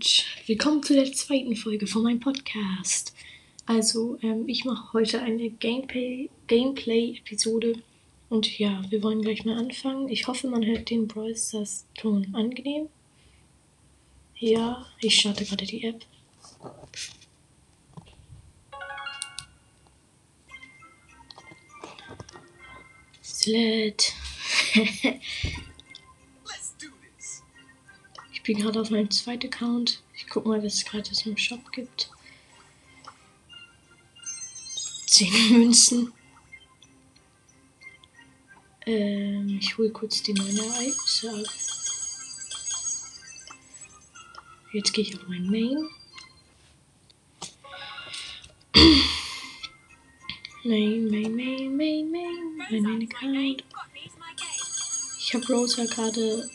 und willkommen zu der zweiten Folge von meinem Podcast. Also, ähm, ich mache heute eine Gameplay- Gameplay-Episode und ja, wir wollen gleich mal anfangen. Ich hoffe, man hört den Brawl Stars Ton angenehm. Ja, ich starte gerade die App. Sled. bin gerade auf meinem zweiten Account. Ich guck mal, was es gerade im Shop gibt. 10 Münzen. Ähm, ich hole kurz die neue Ereignisse ab. Jetzt gehe ich auf mein Main. Main, Main, Main, Main, Main, mein Main Account. Ich habe Rosa gerade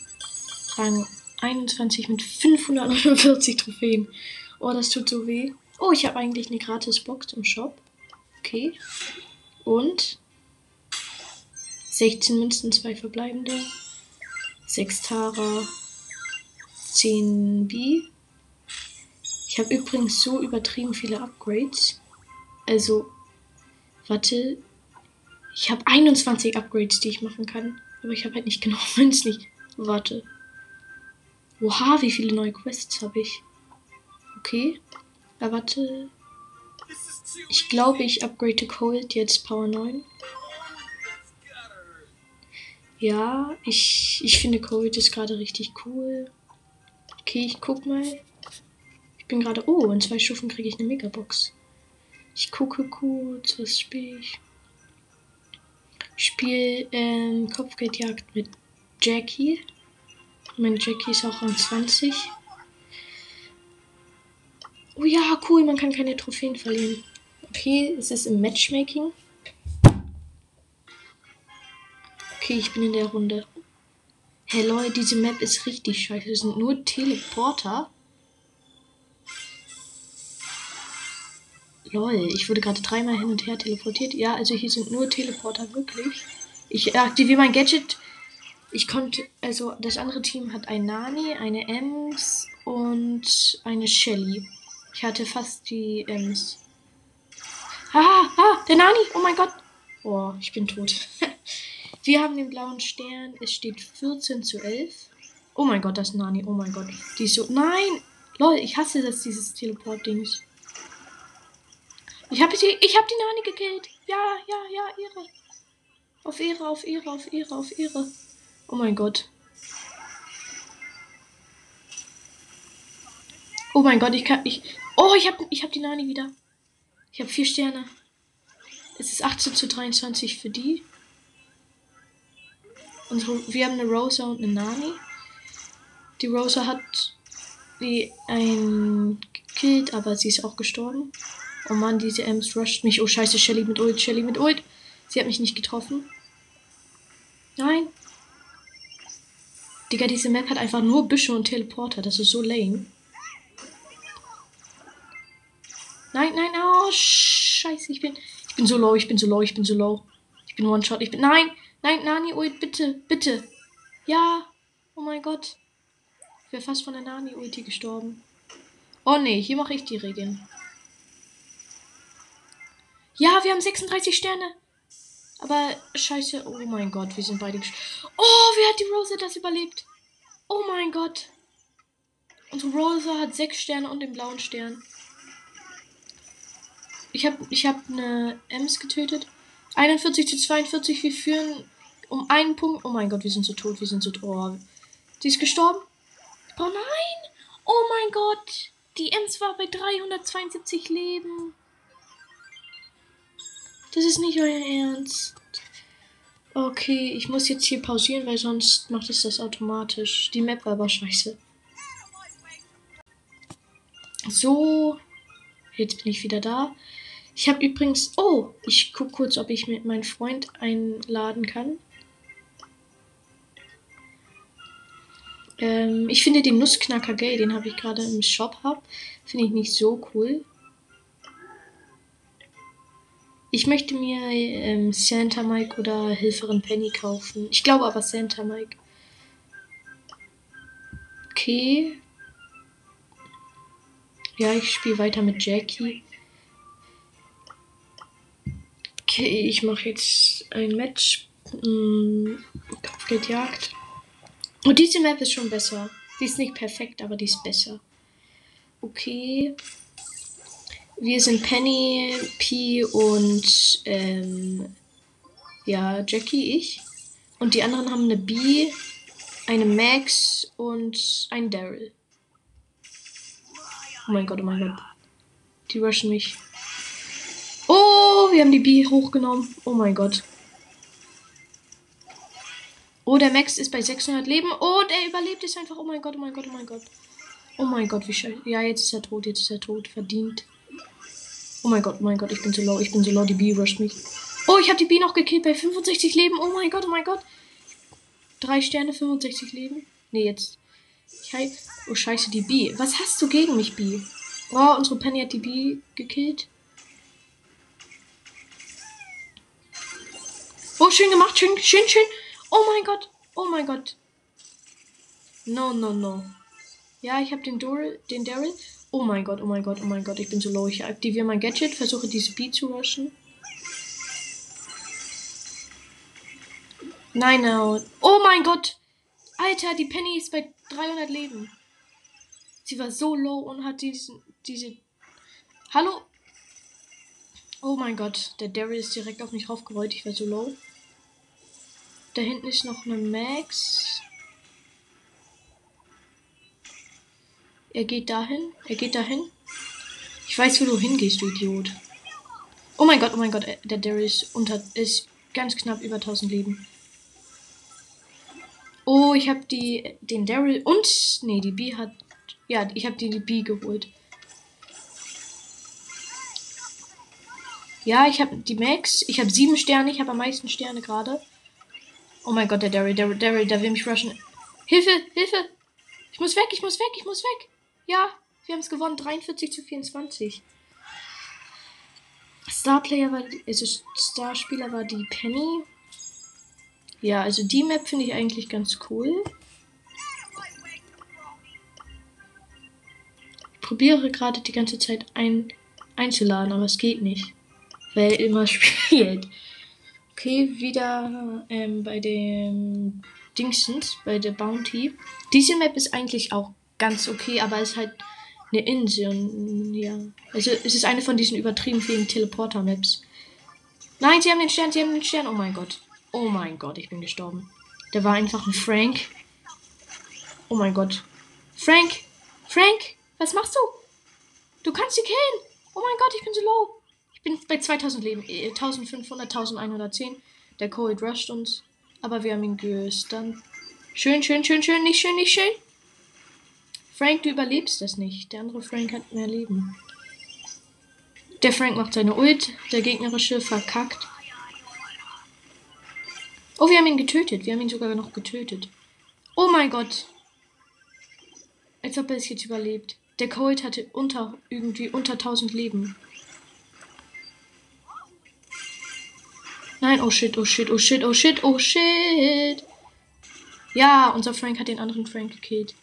Rang 21 mit 549 Trophäen. Oh, das tut so weh. Oh, ich habe eigentlich eine gratis Box im Shop. Okay. Und 16 Münzen, 2 verbleibende. 6 Tara. 10 B. Ich habe übrigens so übertrieben viele Upgrades. Also, warte. Ich habe 21 Upgrades, die ich machen kann. Aber ich habe halt nicht genau, nicht. Warte. Oha, wie viele neue Quests habe ich? Okay. Ja, warte. Ich glaube, ich upgrade Cold jetzt Power 9. Ja, ich, ich finde Cold ist gerade richtig cool. Okay, ich guck mal. Ich bin gerade. Oh, in zwei Stufen kriege ich eine Megabox. Ich gucke kurz, was spiele ich? Ich spiele ähm, Kopfgeldjagd mit Jackie. Mein Jackie ist auch um 20. Oh ja, cool, man kann keine Trophäen verlieren. Okay, es ist im Matchmaking. Okay, ich bin in der Runde. Hey Leute, diese Map ist richtig scheiße. Es sind nur Teleporter. Lol, ich wurde gerade dreimal hin und her teleportiert. Ja, also hier sind nur Teleporter, wirklich. Ich aktiviere mein Gadget. Ich konnte, also das andere Team hat ein Nani, eine Ems und eine Shelly. Ich hatte fast die Ems. Ah, ah, der Nani, oh mein Gott. Oh, ich bin tot. Wir haben den blauen Stern. Es steht 14 zu 11. Oh mein Gott, das Nani. Oh mein Gott. Die ist so. Nein! Lol, ich hasse das, dieses Teleport-Dings. Ich habe sie. Ich habe die Nani gekillt. Ja, ja, ja, Ehre. Auf Ehre, auf Ehre, auf Ehre, auf Ehre. Oh mein Gott. Oh mein Gott, ich kann. Ich. Oh, ich habe ich hab die Nani wieder. Ich habe vier Sterne. Es ist 18 zu 23 für die. Und wir haben eine Rosa und eine Nani. Die Rosa hat die ein gekillt, aber sie ist auch gestorben. Oh Mann, diese Ems rusht mich. Oh scheiße, Shelly mit Ult, Shelly mit Ult. Sie hat mich nicht getroffen. Nein. Digga, diese Map hat einfach nur Büsche und Teleporter. Das ist so lame. Nein, nein, oh scheiße, ich bin ich bin so low, ich bin so low, ich bin so low. Ich bin One Shot, ich bin nein, nein, Nani Ult, bitte, bitte. Ja. Oh mein Gott. Ich wäre fast von der Nani Ulti gestorben. Oh nee, hier mache ich die Regeln. Ja, wir haben 36 Sterne. Aber scheiße. Oh mein Gott, wir sind beide Oh, wie hat die Rose das überlebt? Oh mein Gott. Unsere Rose hat 6 Sterne und den blauen Stern. Ich habe ich hab eine Ems getötet. 41 zu 42, wir führen um einen Punkt. Oh mein Gott, wir sind so tot, wir sind so tot. Oh. Sie ist gestorben. Oh nein! Oh mein Gott! Die Ems war bei 372 Leben. Das ist nicht euer Ernst. Okay, ich muss jetzt hier pausieren, weil sonst macht es das automatisch. Die Map war aber scheiße. So, jetzt bin ich wieder da. Ich habe übrigens. Oh, ich gucke kurz, ob ich mit meinem Freund einladen kann. Ähm, ich finde den Nussknacker gay, den habe ich gerade im Shop hab. Finde ich nicht so cool. Ich möchte mir ähm, Santa Mike oder Hilferin Penny kaufen. Ich glaube aber Santa Mike. Okay. Ja, ich spiele weiter mit Jackie. Okay, ich mache jetzt ein Match. Hm, Kopfgeldjagd. Und diese Map ist schon besser. Die ist nicht perfekt, aber die ist besser. Okay. Wir sind Penny, P und ähm, ja, Jackie, ich. Und die anderen haben eine B, eine Max und ein Daryl. Oh mein Gott, oh mein Gott. Die rushen mich. Oh, wir haben die B hochgenommen. Oh mein Gott. Oh, der Max ist bei 600 Leben. Oh, der überlebt es einfach. Oh mein Gott, oh mein Gott, oh mein Gott. Oh mein Gott, wie scheiße. Ja, jetzt ist er tot, jetzt ist er tot. Verdient. Oh mein Gott, oh mein Gott, ich bin so low, ich bin so low. Die B rusht mich. Oh, ich habe die B noch gekillt bei 65 Leben. Oh mein Gott, oh mein Gott. Drei Sterne, 65 Leben. Nee, jetzt. Oh, scheiße, die B. Was hast du gegen mich, B? Oh, unsere Penny hat die B gekillt. Oh, schön gemacht. Schön, schön, schön. Oh mein Gott. Oh mein Gott. No, no, no. Ja, ich habe den Daryl. Den Daryl. Oh mein Gott, oh mein Gott, oh mein Gott. Ich bin so low. Ich aktiviere mein Gadget, versuche die Speed zu rushen. Nein, no. Oh mein Gott. Alter, die Penny ist bei 300 Leben. Sie war so low und hat diesen, diese... Hallo? Oh mein Gott, der Daryl ist direkt auf mich raufgerollt. Ich war so low. Da hinten ist noch eine Max. Er geht dahin. Er geht dahin. Ich weiß, wo du hingehst, du Idiot. Oh mein Gott, oh mein Gott, äh, der Daryl ist unter ist ganz knapp über 1000 Leben. Oh, ich habe die den Daryl und nee, die B hat ja, ich habe die, die B geholt. Ja, ich habe die Max. Ich habe sieben Sterne. Ich habe am meisten Sterne gerade. Oh mein Gott, der Daryl, der Daryl, der will mich rushen. Hilfe, Hilfe! Ich muss weg, ich muss weg, ich muss weg. Ja, wir haben es gewonnen. 43 zu 24. Starplayer war, also Starspieler war die Penny. Ja, also die Map finde ich eigentlich ganz cool. Ich probiere gerade die ganze Zeit ein einzuladen, aber es geht nicht. Weil er immer spielt. Okay, wieder ähm, bei dem Dingsens, bei der Bounty. Diese Map ist eigentlich auch ganz okay, aber es ist halt eine Insel und ja. Also es ist eine von diesen übertrieben vielen Teleporter-Maps. Nein, sie haben den Stern, sie haben den Stern. Oh mein Gott. Oh mein Gott, ich bin gestorben. Der war einfach ein Frank. Oh mein Gott. Frank! Frank! Was machst du? Du kannst sie killen! Oh mein Gott, ich bin so low. Ich bin bei 2000 Leben. 1500, äh, 1110. Der Cold rusht uns. Aber wir haben ihn gestunt. Schön, schön, schön, schön. Nicht schön, nicht schön. Frank, du überlebst das nicht. Der andere Frank hat mehr Leben. Der Frank macht seine Ult. Der gegnerische verkackt. Oh, wir haben ihn getötet. Wir haben ihn sogar noch getötet. Oh mein Gott. Als ob er es jetzt überlebt. Der Cold hatte unter irgendwie unter 1000 Leben. Nein, oh shit, oh shit, oh shit, oh shit, oh shit. Ja, unser Frank hat den anderen Frank gekillt.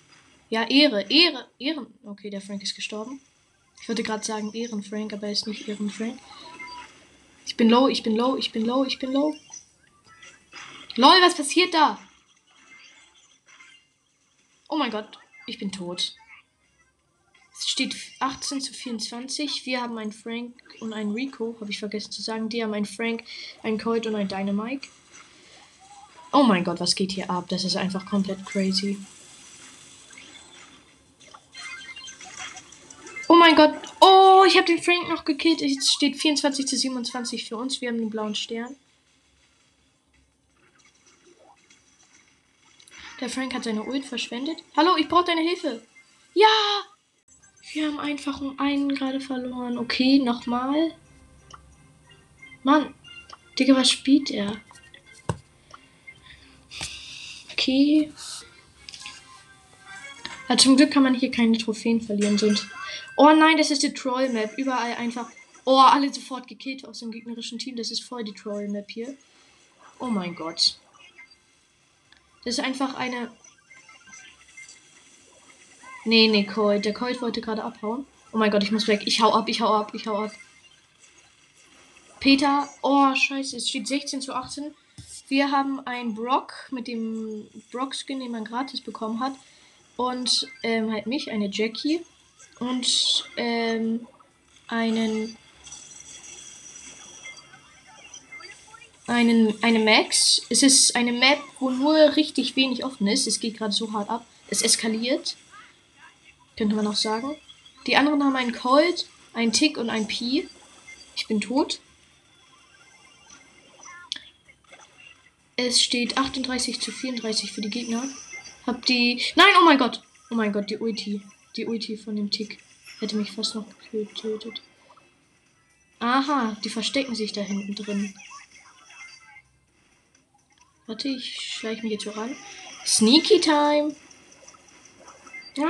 Ja, Ehre, Ehre, Ehren. Okay, der Frank ist gestorben. Ich wollte gerade sagen Ehrenfrank, aber er ist nicht Ehrenfrank. Ich bin low, ich bin low, ich bin low, ich bin low. Lol, was passiert da? Oh mein Gott, ich bin tot. Es steht 18 zu 24. Wir haben einen Frank und einen Rico, habe ich vergessen zu sagen. Die haben einen Frank, einen Colt und einen Dynamite. Oh mein Gott, was geht hier ab? Das ist einfach komplett crazy. Mein Gott. Oh, ich habe den Frank noch gekillt. Es steht 24 zu 27 für uns. Wir haben den blauen Stern. Der Frank hat seine Ult verschwendet. Hallo, ich brauche deine Hilfe. Ja! Wir haben einfach um einen gerade verloren. Okay, nochmal. Mann. Digga, was spielt er? Okay. Ja, zum Glück kann man hier keine Trophäen verlieren, sonst. Oh nein, das ist die Troll-Map. Überall einfach. Oh, alle sofort gekillt aus dem gegnerischen Team. Das ist voll die Troll-Map hier. Oh mein Gott. Das ist einfach eine. Nee, nee, Colt. Der Colt wollte gerade abhauen. Oh mein Gott, ich muss weg. Ich hau ab, ich hau ab, ich hau ab. Peter, oh scheiße, es steht 16 zu 18. Wir haben einen Brock mit dem Brock-Skin, den man gratis bekommen hat. Und ähm, halt mich, eine Jackie. Und ähm, einen einen, eine Max. Es ist eine Map, wo nur richtig wenig offen ist. Es geht gerade so hart ab. Es eskaliert. Könnte man auch sagen. Die anderen haben einen Colt, einen Tick und einen Pi. Ich bin tot. Es steht 38 zu 34 für die Gegner. Hab die. Nein, oh mein Gott! Oh mein Gott, die Ulti. Die Ulti von dem Tick. Hätte mich fast noch getötet. Aha, die verstecken sich da hinten drin. Warte, ich schleiche mich jetzt so ran. Sneaky Time. Nein!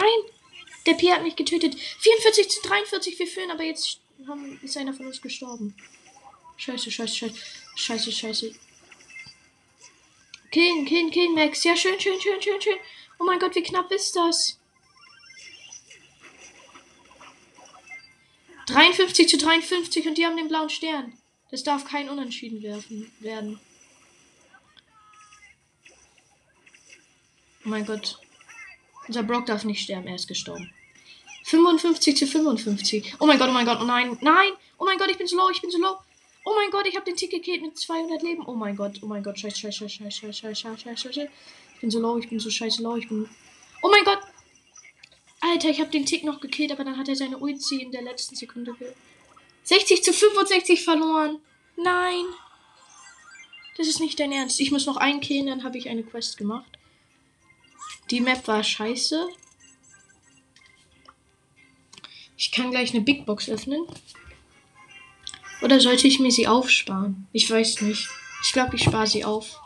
Der Pi hat mich getötet. 44 zu 43, wir führen, aber jetzt haben, ist einer von uns gestorben. Scheiße, scheiße, scheiße. Scheiße, scheiße. Killen, killen, killen, Max. Ja, schön, schön, schön, schön, schön. Oh mein Gott, wie knapp ist das? 53 zu 53 und die haben den blauen Stern. Das darf kein Unentschieden werfen, werden. Oh mein Gott. Unser Brock darf nicht sterben, er ist gestorben. 55 zu 55. Oh mein Gott, oh mein Gott, oh nein, nein. Oh mein Gott, ich bin so low, ich bin so low. Oh mein Gott, ich habe den Ticket gekillt mit 200 Leben. Oh mein Gott, oh mein Gott, scheiße, scheiße, scheiße, scheiße, scheiße, scheiße, scheiße. Ich bin so low, ich bin so scheiße low, ich bin... Oh mein Gott. Alter, ich habe den Tick noch gekillt, aber dann hat er seine Ulti in der letzten Sekunde ge 60 zu 65 verloren. Nein. Das ist nicht dein Ernst. Ich muss noch einen killen, dann habe ich eine Quest gemacht. Die Map war scheiße. Ich kann gleich eine Big Box öffnen. Oder sollte ich mir sie aufsparen? Ich weiß nicht. Ich glaube, ich spare sie auf.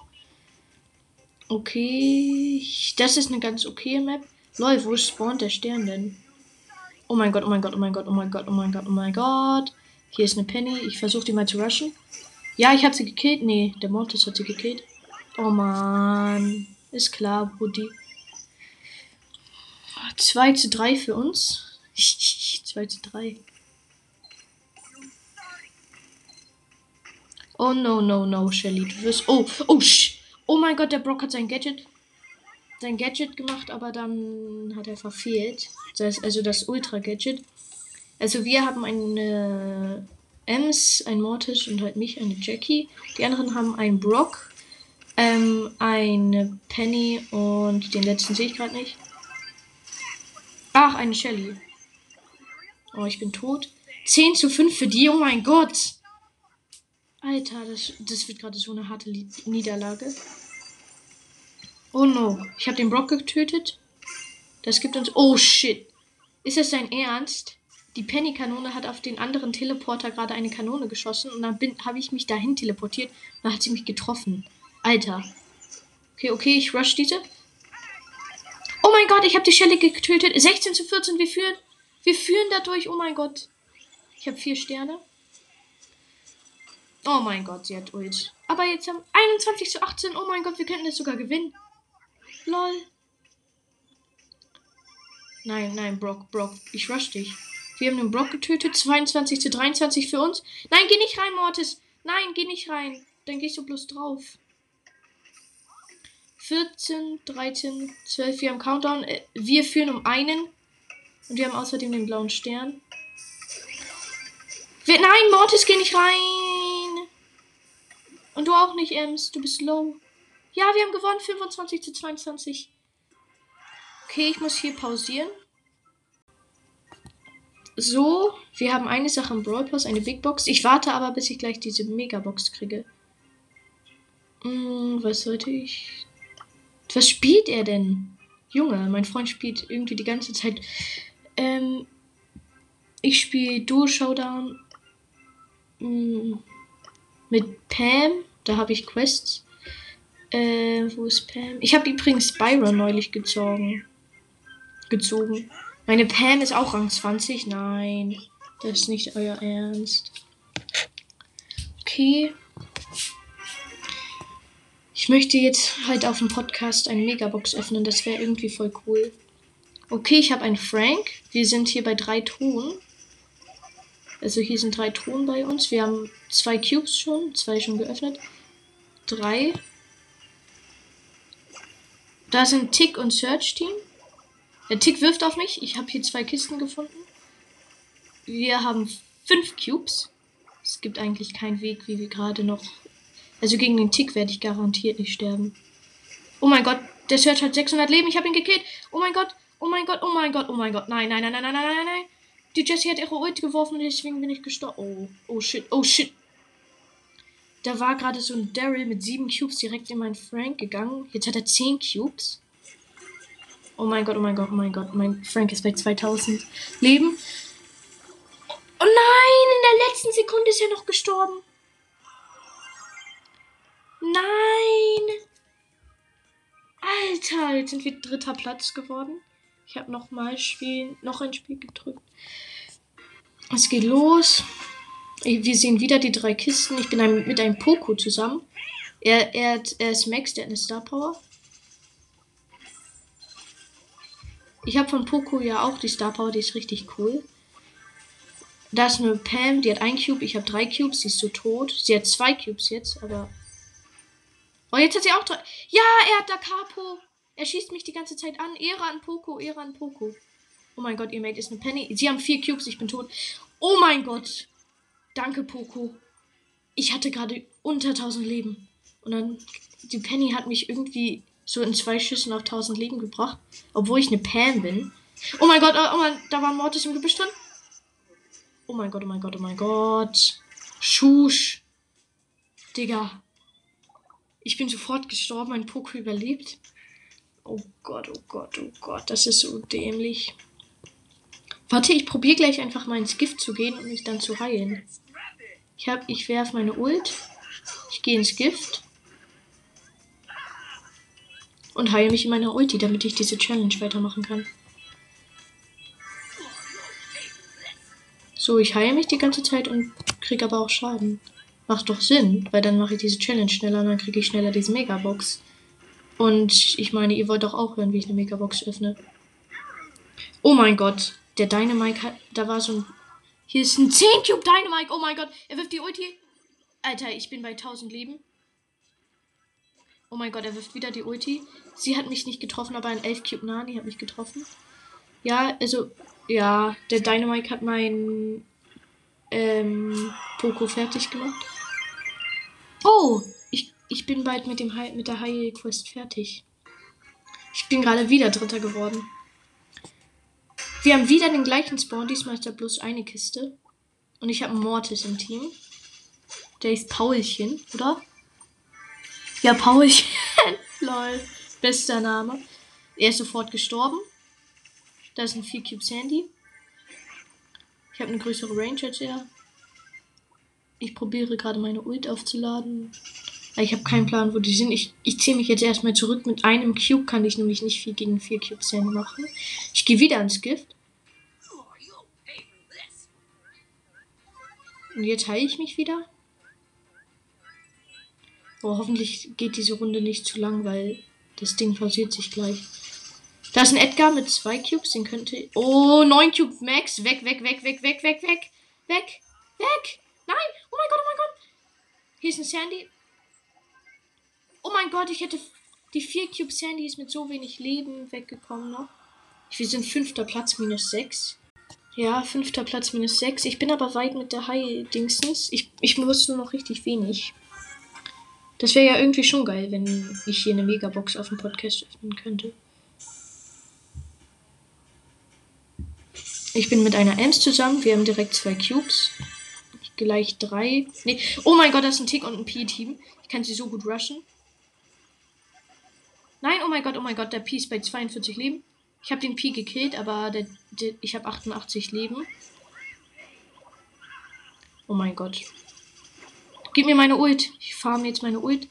Okay. Das ist eine ganz okay Map. Lol, wo spawnt der Stern denn? Oh mein Gott, oh mein Gott, oh mein Gott, oh mein Gott, oh mein Gott, oh mein Gott. Hier ist eine Penny. Ich versuche die mal zu rushen. Ja, ich habe sie gekillt. Nee, der Mortis hat sie gekillt. Oh man. Ist klar, Brudi. 2 zu 3 für uns. 2 zu 3. Oh no, no, no, Shelly. Du wirst. Oh, oh, sh oh mein Gott, der Brock hat sein Gadget. Sein Gadget gemacht, aber dann hat er verfehlt. Das, also das Ultra-Gadget. Also wir haben eine Ems, ein Mortis und halt mich, eine Jackie. Die anderen haben einen Brock, ähm, eine Penny und den letzten sehe ich gerade nicht. Ach, eine Shelly. Oh, ich bin tot. 10 zu 5 für die. Oh mein Gott. Alter, das, das wird gerade so eine harte Niederlage. Oh no. Ich habe den Brock getötet. Das gibt uns. Oh shit. Ist das dein Ernst? Die Penny-Kanone hat auf den anderen Teleporter gerade eine Kanone geschossen und dann habe ich mich dahin teleportiert. Dann hat sie mich getroffen. Alter. Okay, okay, ich rush diese. Oh mein Gott, ich habe die Schelle getötet. 16 zu 14, wir führen. Wir führen dadurch. Oh mein Gott. Ich habe vier Sterne. Oh mein Gott, sie hat Ult. Aber jetzt haben 21 zu 18. Oh mein Gott, wir könnten das sogar gewinnen. Lol. Nein, nein, Brock, Brock. Ich rush dich. Wir haben den Brock getötet. 22 zu 23 für uns. Nein, geh nicht rein, Mortis. Nein, geh nicht rein. Dann gehst du bloß drauf. 14, 13, 12. Wir haben Countdown. Äh, wir führen um einen. Und wir haben außerdem den blauen Stern. Wir, nein, Mortis, geh nicht rein. Und du auch nicht, Ems. Du bist low. Ja, wir haben gewonnen. 25 zu 22. Okay, ich muss hier pausieren. So, wir haben eine Sache im Brawl Pass, eine Big Box. Ich warte aber, bis ich gleich diese Megabox kriege. Hm, was sollte ich? Was spielt er denn? Junge, mein Freund spielt irgendwie die ganze Zeit. Ähm, ich spiele Duo Showdown mh, mit Pam. Da habe ich Quests. Äh, wo ist Pam? Ich habe übrigens Byron neulich gezogen. Gezogen. Meine Pam ist auch Rang 20. Nein, das ist nicht euer Ernst. Okay. Ich möchte jetzt halt auf dem Podcast eine Megabox öffnen. Das wäre irgendwie voll cool. Okay, ich habe einen Frank. Wir sind hier bei drei Truhen. Also hier sind drei Truhen bei uns. Wir haben zwei Cubes schon, zwei schon geöffnet. Drei. Da sind Tick und Search Team. Der Tick wirft auf mich. Ich habe hier zwei Kisten gefunden. Wir haben fünf Cubes. Es gibt eigentlich keinen Weg, wie wir gerade noch. Also gegen den Tick werde ich garantiert nicht sterben. Oh mein Gott, der Search hat 600 Leben. Ich habe ihn gekillt. Oh mein Gott, oh mein Gott, oh mein Gott, oh mein Gott. Nein, nein, nein, nein, nein, nein, nein. Die Jessie hat ihre Ult geworfen und deswegen bin ich gestorben. Oh, oh shit, oh shit. Da war gerade so ein Daryl mit sieben Cubes direkt in meinen Frank gegangen. Jetzt hat er zehn Cubes. Oh mein Gott, oh mein Gott, oh mein Gott. Mein Frank ist bei 2000 Leben. Oh nein, in der letzten Sekunde ist er noch gestorben. Nein. Alter, jetzt sind wir dritter Platz geworden. Ich habe noch mal Spiel, noch ein Spiel gedrückt. Es geht los. Wir sehen wieder die drei Kisten. Ich bin ein, mit einem Poco zusammen. Er, er, er ist Max, der hat eine Star Power. Ich habe von Poco ja auch die Star Power, die ist richtig cool. Da ist eine Pam, die hat ein Cube, ich habe drei Cubes, sie ist so tot. Sie hat zwei Cubes jetzt, aber. Oh, jetzt hat sie auch drei. Ja, er hat da Capo. Er schießt mich die ganze Zeit an. Ehre an Poco, Ehre an Poco. Oh mein Gott, ihr Mate ist eine Penny. Sie haben vier Cubes, ich bin tot. Oh mein Gott. Danke, Poco. Ich hatte gerade unter 1000 Leben. Und dann, die Penny hat mich irgendwie so in zwei Schüssen auf 1000 Leben gebracht. Obwohl ich eine Pam bin. Oh mein Gott, oh, oh mein, da war ein Mortis im Gebüsch drin. Oh mein Gott, oh mein Gott, oh mein Gott. Schusch. Digga. Ich bin sofort gestorben, mein Poco überlebt. Oh Gott, oh Gott, oh Gott, das ist so dämlich. Warte, ich probiere gleich einfach mal ins Gift zu gehen und mich dann zu heilen. Ich hab, ich werfe meine Ult. Ich gehe ins Gift. Und heile mich in meiner Ulti, damit ich diese Challenge weitermachen kann. So, ich heile mich die ganze Zeit und kriege aber auch Schaden. Macht doch Sinn, weil dann mache ich diese Challenge schneller und dann kriege ich schneller diese Megabox. Und ich meine, ihr wollt doch auch hören, wie ich eine Megabox öffne. Oh mein Gott, der Dynamite da war so ein hier ist ein 10 Cube Dynamite. Oh mein Gott. Er wirft die Ulti. Alter, ich bin bei 1000 Leben. Oh mein Gott, er wirft wieder die Ulti. Sie hat mich nicht getroffen, aber ein 11 Cube Nani hat mich getroffen. Ja, also, ja, der Dynamite hat mein ähm, Poco fertig gemacht. Oh, ich, ich bin bald mit, dem High, mit der High Quest fertig. Ich bin gerade wieder Dritter geworden. Wir haben wieder den gleichen Spawn. Diesmal ist da bloß eine Kiste. Und ich habe Mortis im Team. Der ist Paulchen, oder? Ja, Paulchen. Lol. Bester Name. Er ist sofort gestorben. Da sind vier Cubes Sandy. Ich habe eine größere Range als er. Ich probiere gerade meine Ult aufzuladen. Ich habe keinen Plan, wo die sind. Ich, ich ziehe mich jetzt erstmal zurück. Mit einem Cube kann ich nämlich nicht viel gegen vier Cubes Sandy machen. Ich gehe wieder ins Gift. Und jetzt heile ich mich wieder. Oh, hoffentlich geht diese Runde nicht zu lang, weil das Ding pausiert sich gleich. Da ist ein Edgar mit zwei Cubes, den könnte. Oh, neun Cubes Max. Weg, weg, weg, weg, weg, weg, weg. Weg. Weg. Nein. Oh mein Gott, oh mein Gott. Hier ist ein Sandy. Oh mein Gott, ich hätte. Die vier Cube Sandy ist mit so wenig Leben weggekommen noch. Wir sind fünfter Platz, minus sechs. Ja, fünfter Platz minus 6. Ich bin aber weit mit der High-Dingsens. Ich, ich muss nur noch richtig wenig. Das wäre ja irgendwie schon geil, wenn ich hier eine Megabox auf dem Podcast öffnen könnte. Ich bin mit einer Ems zusammen. Wir haben direkt zwei Cubes. Gleich drei. Nee. Oh mein Gott, das ist ein Tick und ein P-Team. Ich kann sie so gut rushen. Nein, oh mein Gott, oh mein Gott, der P ist bei 42 Leben. Ich habe den Pi gekillt, aber der, der, ich habe 88 Leben. Oh mein Gott. Gib mir meine Ult. Ich farm jetzt meine Ult.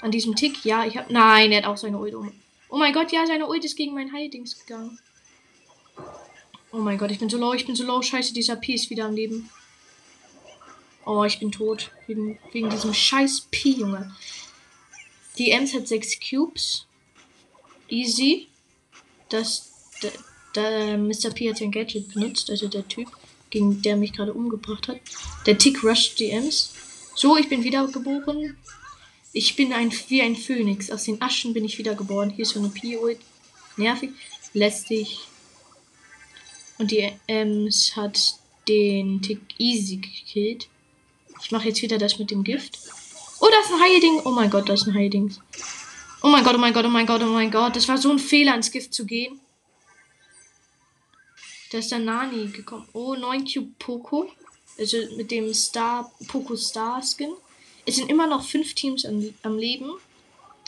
An diesem Tick. Ja, ich habe. Nein, er hat auch seine Ult. Oh mein Gott, ja, seine Ult ist gegen mein Heildings gegangen. Oh mein Gott, ich bin so low, ich bin so low. Scheiße, dieser Pi ist wieder am Leben. Oh, ich bin tot. Wegen, wegen diesem scheiß Pi, Junge. Die Ems hat 6 Cubes. Easy dass der, der Mr. P hat sein Gadget benutzt, also der Typ. gegen der mich gerade umgebracht hat. Der Tick rusht die Ems. So, ich bin wiedergeboren. Ich bin ein wie ein Phönix. Aus den Aschen bin ich wiedergeboren. Hier ist so eine Pioid. Nervig. Lästig. Und die Ems hat den Tick easy gekillt. Ich mache jetzt wieder das mit dem Gift. Oh, da ist ein Heilding. Oh mein Gott, da ist ein Heilding. Oh mein Gott, oh mein Gott, oh mein Gott, oh mein Gott. Das war so ein Fehler, ins Gift zu gehen. Da ist der Nani gekommen. Oh, 9 Cube Poco. Also mit dem Star, Poco Star Skin. Es sind immer noch 5 Teams am, am Leben.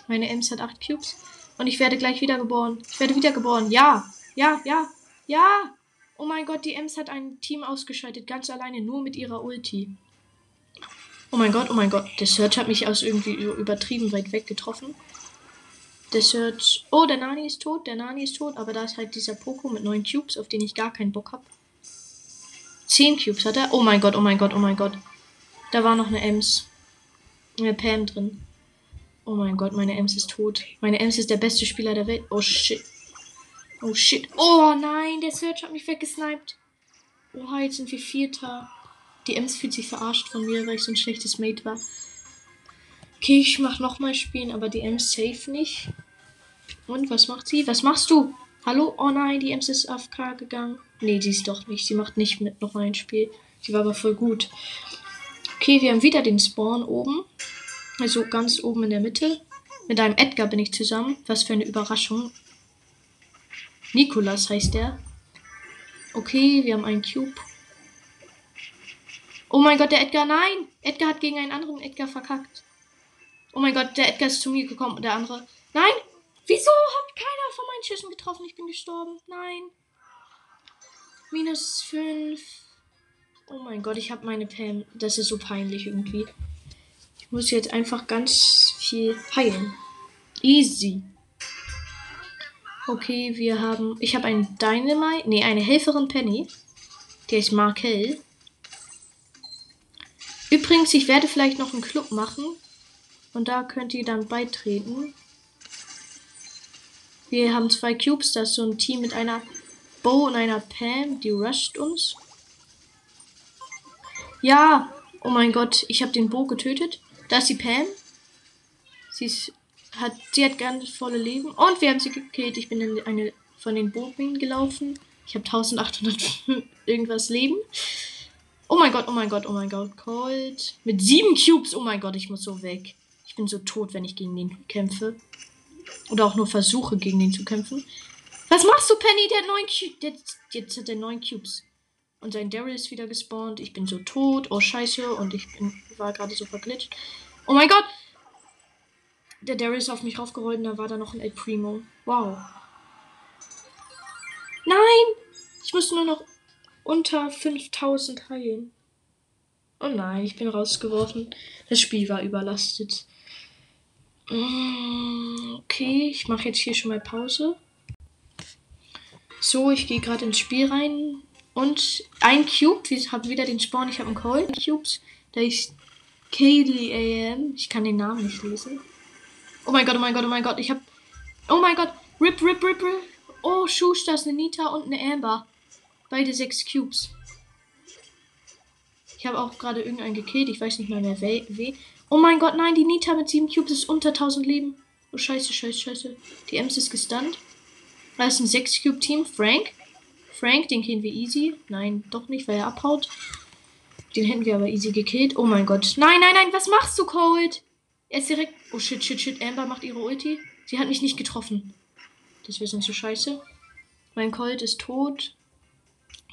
Meine Ems hat 8 Cubes. Und ich werde gleich wiedergeboren. Ich werde wiedergeboren. Ja, ja, ja, ja. Oh mein Gott, die Ems hat ein Team ausgeschaltet. Ganz alleine, nur mit ihrer Ulti. Oh mein Gott, oh mein Gott. Der Search hat mich aus irgendwie übertrieben weit weg getroffen. Der Search. Oh, der Nani ist tot. Der Nani ist tot. Aber da ist halt dieser Poco mit neun Cubes, auf den ich gar keinen Bock habe. Zehn Cubes hat er. Oh mein Gott, oh mein Gott, oh mein Gott. Da war noch eine Ems. Eine Pam drin. Oh mein Gott, meine Ems ist tot. Meine Ems ist der beste Spieler der Welt. Oh shit. Oh shit. Oh nein, der Search hat mich weggesniped. Oha, jetzt sind wir Vierter. Die Ems fühlt sich verarscht von mir, weil ich so ein schlechtes Mate war. Okay, ich mach nochmal spielen, aber die Ems safe nicht. Und was macht sie? Was machst du? Hallo? Oh nein, die Ems ist AFK gegangen. Nee, sie ist doch nicht. Sie macht nicht mit noch ein Spiel. Sie war aber voll gut. Okay, wir haben wieder den Spawn oben. Also ganz oben in der Mitte. Mit einem Edgar bin ich zusammen. Was für eine Überraschung. Nikolas heißt der. Okay, wir haben einen Cube. Oh mein Gott, der Edgar, nein! Edgar hat gegen einen anderen Edgar verkackt. Oh mein Gott, der Edgar ist zu mir gekommen und der andere. Nein! Wieso hat keiner von meinen Schüssen getroffen? Ich bin gestorben. Nein. Minus 5. Oh mein Gott, ich habe meine Pam. Das ist so peinlich irgendwie. Ich muss jetzt einfach ganz viel heilen. Easy. Okay, wir haben. Ich habe einen Dynamite. Nee, eine Helferin Penny. Der ist Markel. Übrigens, ich werde vielleicht noch einen Club machen. Und da könnt ihr dann beitreten. Wir haben zwei Cubes. Das ist so ein Team mit einer Bow und einer Pam. Die rusht uns. Ja. Oh mein Gott, ich habe den Bo getötet. Da ist die Pam. Sie ist, hat, sie hat ganz volle Leben. Und wir haben sie gekillt. Ich bin in eine von den Bogen gelaufen. Ich habe 1800 irgendwas Leben. Oh mein Gott, oh mein Gott, oh mein Gott. Cold. Mit sieben Cubes. Oh mein Gott, ich muss so weg. Bin so tot, wenn ich gegen den kämpfe. Oder auch nur versuche, gegen den zu kämpfen. Was machst du, Penny? Der hat neun Cubes. Jetzt, jetzt hat er neun Cubes. Und sein Daryl ist wieder gespawnt. Ich bin so tot. Oh, scheiße. Und ich bin, war gerade so verglitscht. Oh mein Gott. Der Daryl ist auf mich raufgerollt und da war da noch ein El Primo. Wow. Nein! Ich muss nur noch unter 5000 heilen. Oh nein, ich bin rausgeworfen. Das Spiel war überlastet. Mm, okay, ich mache jetzt hier schon mal Pause. So, ich gehe gerade ins Spiel rein. Und ein Cube. Wir haben wieder den Spawn. Ich habe einen Cold Cubes. Da ist Kaylee AM. Ich kann den Namen nicht lesen. Oh mein Gott, oh mein Gott, oh mein Gott. Ich habe. Oh mein Gott. Rip, rip, rip, rip. Oh, Schuster ist eine Nita und eine Amber. Beide sechs Cubes. Ich habe auch gerade irgendeinen gekillt. Ich weiß nicht mal mehr wen. Oh mein Gott, nein, die Nita mit sieben Cubes ist unter 1000 Leben. Oh, scheiße, scheiße, scheiße. Die Ems ist gestunt. Da ist ein 6-Cube-Team. Frank. Frank, den killen wir easy. Nein, doch nicht, weil er abhaut. Den hätten wir aber easy gekillt. Oh mein Gott. Nein, nein, nein, was machst du, Cold? Er ist direkt. Oh shit, shit, shit. Amber macht ihre Ulti. Sie hat mich nicht getroffen. Das wäre sonst so scheiße. Mein Colt ist tot.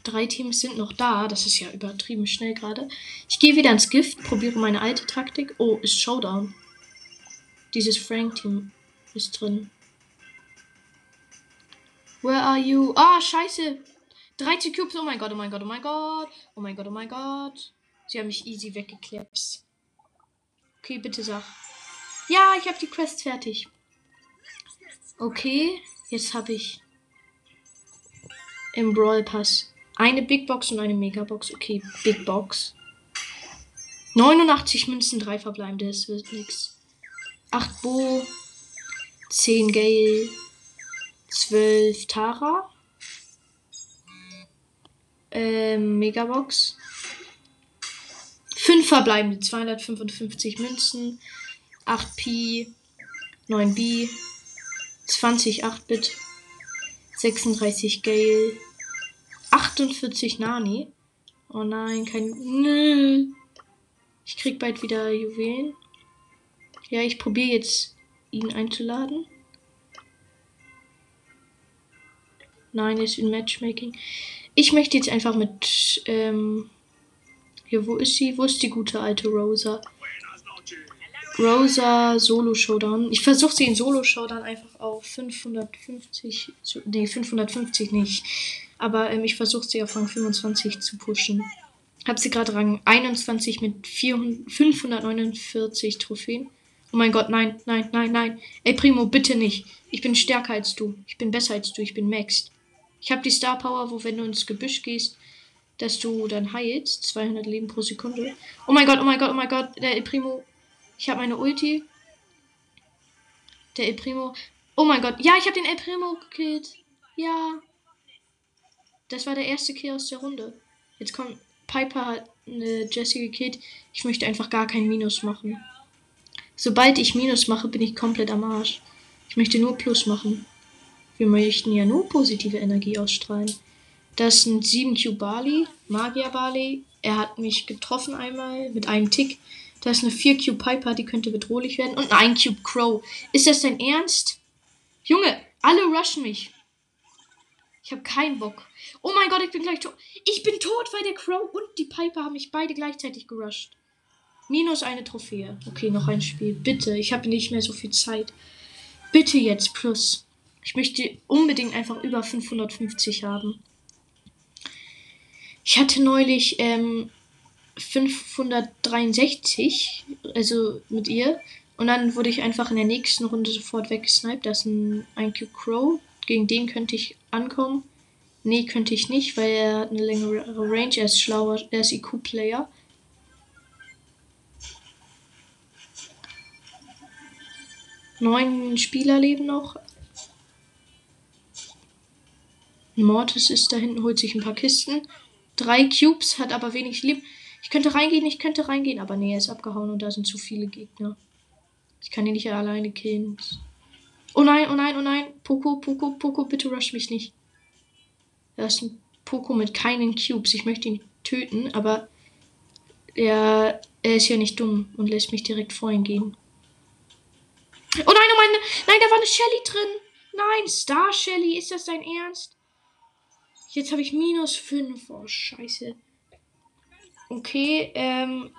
Drei Teams sind noch da. Das ist ja übertrieben schnell gerade. Ich gehe wieder ins Gift, probiere meine alte Taktik. Oh, ist Showdown. Dieses Frank-Team ist drin. Where are you? Ah, scheiße. 13 Cubes. Oh mein Gott, oh mein Gott, oh mein Gott. Oh mein Gott, oh mein Gott. Sie haben mich easy weggeklebt. Okay, bitte sag. Ja, ich habe die Quest fertig. Okay, jetzt habe ich im Brawl Pass eine Big Box und eine Mega Box. Okay, Big Box. 89 Münzen, 3 verbleibende, das wird nix. 8 Bo, 10 Gale, 12 Tara, Ähm, Megabox. 5 verbleibende, 255 Münzen, 8 Pi, 9 B, 20 8-Bit, 36 Gale, 48 Nani. Oh nein, kein. Nö. Ich krieg bald wieder Juwelen. Ja, ich probiere jetzt, ihn einzuladen. Nein, ist in Matchmaking. Ich möchte jetzt einfach mit. Ähm, hier, wo ist sie? Wo ist die gute alte Rosa? Rosa Solo Showdown. Ich versuche sie in Solo Showdown einfach auf 550. Zu, nee, 550 nicht. Aber ähm, ich versuche sie auf Rang 25 zu pushen. Hab sie gerade Rang 21 mit 400, 549 Trophäen. Oh mein Gott, nein, nein, nein, nein. Ey, Primo, bitte nicht. Ich bin stärker als du. Ich bin besser als du. Ich bin maxed. Ich habe die Star Power, wo wenn du ins Gebüsch gehst, dass du dann heilst. 200 Leben pro Sekunde. Oh mein Gott, oh mein Gott, oh mein Gott. Der El Primo. Ich habe meine Ulti. Der El Primo. Oh mein Gott. Ja, ich habe den El Primo gekillt. Ja. Das war der erste Kill aus der Runde. Jetzt kommt Piper hat eine Jessie gekillt. Ich möchte einfach gar kein Minus machen. Sobald ich Minus mache, bin ich komplett am Arsch. Ich möchte nur Plus machen. Wir möchten ja nur positive Energie ausstrahlen. Das sind 7 Q Bali, Magier Bali. Er hat mich getroffen einmal mit einem Tick. Da ist eine 4 Q Piper, die könnte bedrohlich werden. Und ein Cube Crow. Ist das dein Ernst? Junge, alle rushen mich. Ich habe keinen Bock. Oh mein Gott, ich bin gleich tot. Ich bin tot, weil der Crow und die Piper haben mich beide gleichzeitig gerusht. Minus eine Trophäe. Okay, noch ein Spiel. Bitte, ich habe nicht mehr so viel Zeit. Bitte jetzt plus. Ich möchte unbedingt einfach über 550 haben. Ich hatte neulich ähm, 563, also mit ihr. Und dann wurde ich einfach in der nächsten Runde sofort weggesniped. Das ist ein IQ Crow. Gegen den könnte ich ankommen. Nee, könnte ich nicht, weil er hat eine längere Range. Er ist schlauer, er ist IQ-Player. Neun Spieler leben noch. Mortis ist da hinten, holt sich ein paar Kisten. Drei Cubes, hat aber wenig Leben. Ich könnte reingehen, ich könnte reingehen, aber nee, er ist abgehauen und da sind zu viele Gegner. Ich kann ihn nicht alleine killen. Oh nein, oh nein, oh nein. Poco, Poco, Poco, bitte rush mich nicht. Da ist ein Poco mit keinen Cubes. Ich möchte ihn töten, aber er, er ist ja nicht dumm und lässt mich direkt vor ihn gehen. Oh nein, oh mein, nein, da war eine Shelly drin. Nein, Star Shelly, ist das dein Ernst? Jetzt habe ich minus 5. Oh, scheiße. Okay, ähm,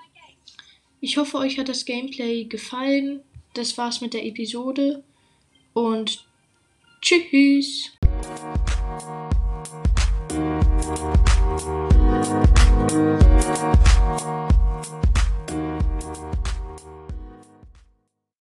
ich hoffe, euch hat das Gameplay gefallen. Das war's mit der Episode und tschüss.